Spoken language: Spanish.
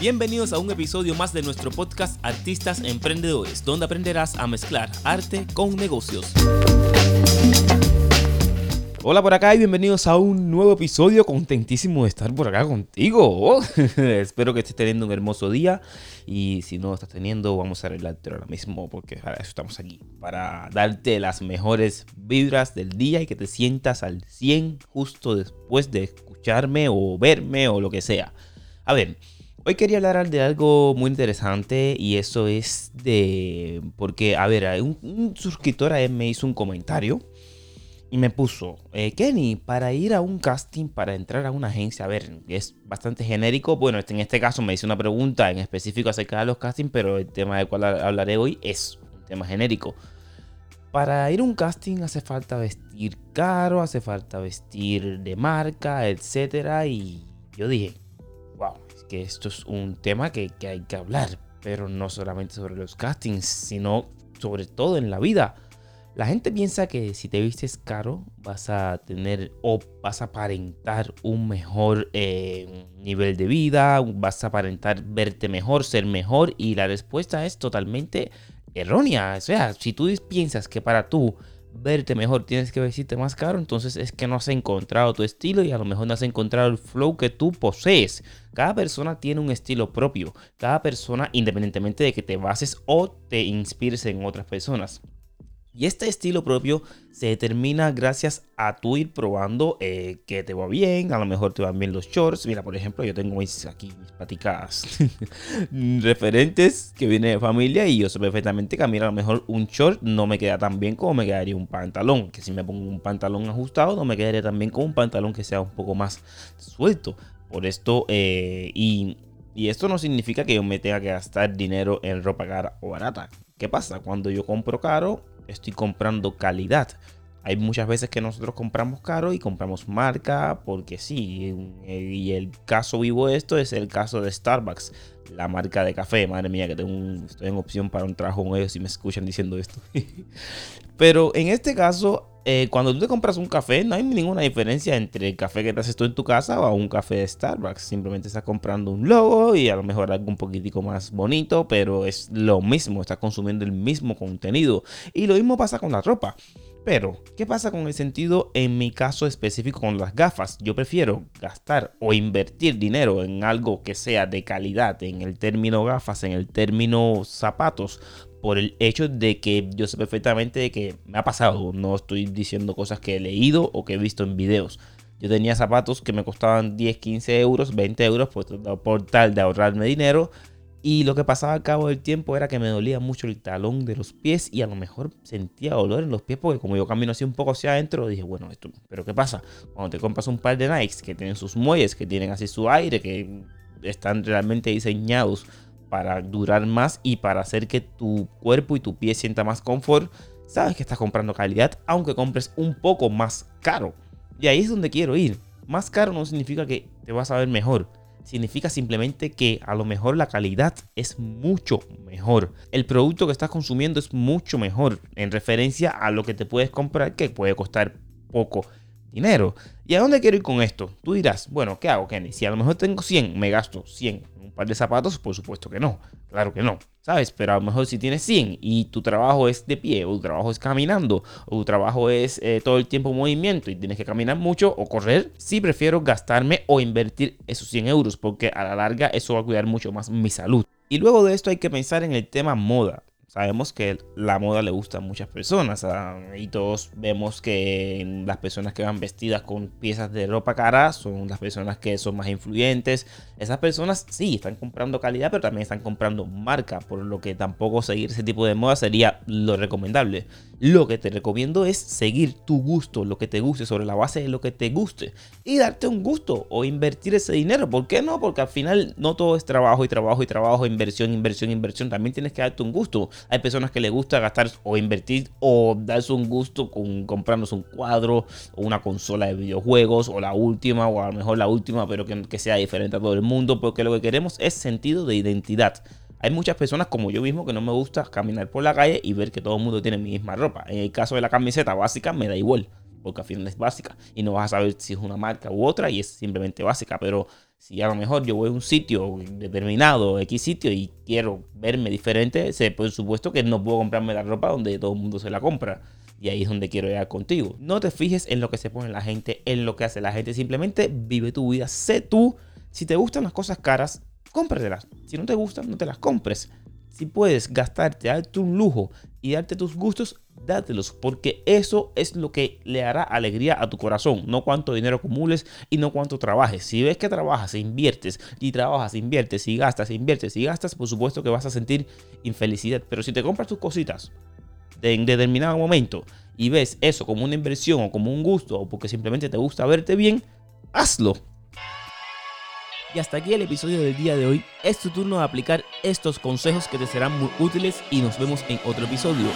Bienvenidos a un episodio más de nuestro podcast Artistas Emprendedores, donde aprenderás a mezclar arte con negocios. Hola por acá y bienvenidos a un nuevo episodio. Contentísimo de estar por acá contigo. Espero que estés teniendo un hermoso día. Y si no lo estás teniendo, vamos a arreglarte ahora mismo. Porque para eso estamos aquí. Para darte las mejores vibras del día y que te sientas al 100 justo después de escucharme o verme o lo que sea. A ver, Hoy quería hablar de algo muy interesante y eso es de... Porque, a ver, un, suscriptor a él me hizo un comentario y me puso, eh, Kenny, para ir a un casting, para entrar a una agencia, a ver, es bastante genérico. Bueno, en este caso me hizo una pregunta en específico acerca de los castings, pero el tema del cual hablaré hoy es un tema genérico. Para ir a un casting hace falta vestir caro, hace falta vestir de marca, etc. Y yo dije, que esto es un tema que, hay que hablar, pero no solamente sobre los castings, sino sobre todo en la vida. La gente piensa que si te vistes caro vas a tener o vas a aparentar un mejor eh, nivel de vida, vas a aparentar verte mejor, ser mejor y la respuesta es totalmente errónea. O sea, si tú piensas que para tú verte mejor, tienes que vestirte más caro, entonces es que no has encontrado tu estilo y a lo mejor no has encontrado el flow que tú posees. Cada persona tiene un estilo propio, cada persona independientemente de que te bases o te inspires en otras personas. Y este estilo propio se determina gracias a tú ir probando eh, que te va bien. A lo mejor te van bien los shorts. Mira, por ejemplo, yo tengo mis, aquí mis paticadas referentes que vienen de familia. Y yo sé perfectamente que a mí a lo mejor un short no me queda tan bien como me quedaría un pantalón. Que si me pongo un pantalón ajustado, no me quedaría tan bien como un pantalón que sea un poco más suelto. Por esto, eh, y, y esto no significa que yo me tenga que gastar dinero en ropa cara o barata. ¿Qué pasa? Cuando yo compro caro, estoy comprando calidad. Hay muchas veces que nosotros compramos caro y compramos marca porque sí. Y el caso vivo de esto es el caso de Starbucks, la marca de café. Madre mía, que tengo estoy en opción para un trabajo con ellos si me escuchan diciendo esto. Pero en este caso, eh, cuando tú te compras un café, no hay ninguna diferencia entre el café que te haces tú en tu casa o un café de Starbucks. Simplemente estás comprando un logo y a lo mejor algo un poquitico más bonito, pero es lo mismo, estás consumiendo el mismo contenido. Y lo mismo pasa con la ropa. Pero, ¿qué pasa con el sentido en mi caso específico con las gafas? Yo prefiero gastar o invertir dinero en algo que sea de calidad, en el término gafas, en el término zapatos, por el hecho de que yo sé perfectamente de que me ha pasado, no estoy diciendo cosas que he leído o que he visto en videos. Yo tenía zapatos que me costaban 10, 15 euros, 20 euros por, tal de ahorrarme dinero. Y lo que pasaba al cabo del tiempo era que me dolía mucho el talón de los pies y a lo mejor sentía dolor en los pies porque como yo camino así un poco hacia adentro, dije, bueno, esto, pero ¿qué pasa? Cuando te compras un par de Nikes que tienen sus muelles, que tienen así su aire, que están realmente diseñados para durar más y para hacer que tu cuerpo y tu pie sienta más confort, sabes que estás comprando calidad, aunque compres un poco más caro. Y ahí es donde quiero ir. Más caro no significa que te vas a ver mejor. Significa simplemente que a lo mejor la calidad es mucho mejor. El producto que estás consumiendo es mucho mejor en referencia a lo que te puedes comprar que puede costar poco dinero. ¿Y a dónde quiero ir con esto? Tú dirás, bueno, ¿qué hago, Kenny? Si a lo mejor tengo 100, me gasto 100 en un par de zapatos, por supuesto que no. Claro que no, ¿sabes? Pero a lo mejor si tienes 100 y tu trabajo es de pie, o tu trabajo es caminando, o tu trabajo es eh, todo el tiempo en movimiento y tienes que caminar mucho o correr, sí prefiero gastarme o invertir esos 100 euros, porque a la larga eso va a cuidar mucho más mi salud. Y luego de esto hay que pensar en el tema moda. Sabemos que la moda le gusta a muchas personas y todos vemos que las personas que van vestidas con piezas de ropa cara son las personas que son más influyentes. Esas personas sí están comprando calidad, pero también están comprando marca, por lo que tampoco seguir ese tipo de moda sería lo recomendable. Lo que te recomiendo es seguir tu gusto, lo que te guste, sobre la base de lo que te guste y darte un gusto o invertir ese dinero. ¿Por qué no? Porque al final no todo es trabajo y trabajo y trabajo, inversión, inversión, inversión. También tienes que darte un gusto. Hay personas que les gusta gastar o invertir o darse un gusto con comprándose un cuadro o una consola de videojuegos o la última o a lo mejor la última, pero que, que sea diferente a todo el mundo, porque lo que queremos es sentido de identidad. Hay muchas personas como yo mismo que no me gusta caminar por la calle y ver que todo el mundo tiene mi misma ropa. En el caso de la camiseta básica me da igual, porque al final es básica y no vas a saber si es una marca u otra y es simplemente básica. Pero Si a lo mejor yo voy a un sitio determinado, X sitio, y quiero verme diferente, sé por supuesto que no puedo comprarme la ropa donde todo el mundo se la compra. Y ahí es donde quiero llegar contigo. No te fijes en lo que se pone la gente, en lo que hace la gente. Simplemente vive tu vida, sé tú. Si te gustan las cosas caras, cómpratelas. Si no te gustan, no te las compres. Si puedes gastarte, darte un lujo y darte tus gustos, dátelos, porque eso es lo que le hará alegría a tu corazón, no cuánto dinero acumules y no cuánto trabajes. Si ves que trabajas e inviertes y trabajas, inviertes y gastas, inviertes y gastas, por supuesto que vas a sentir infelicidad. Pero si te compras tus cositas en determinado momento y ves eso como una inversión o como un gusto o porque simplemente te gusta verte bien, hazlo. Y hasta aquí el episodio del día de hoy. Es tu turno de aplicar estos consejos que te serán muy útiles y nos vemos en otro episodio.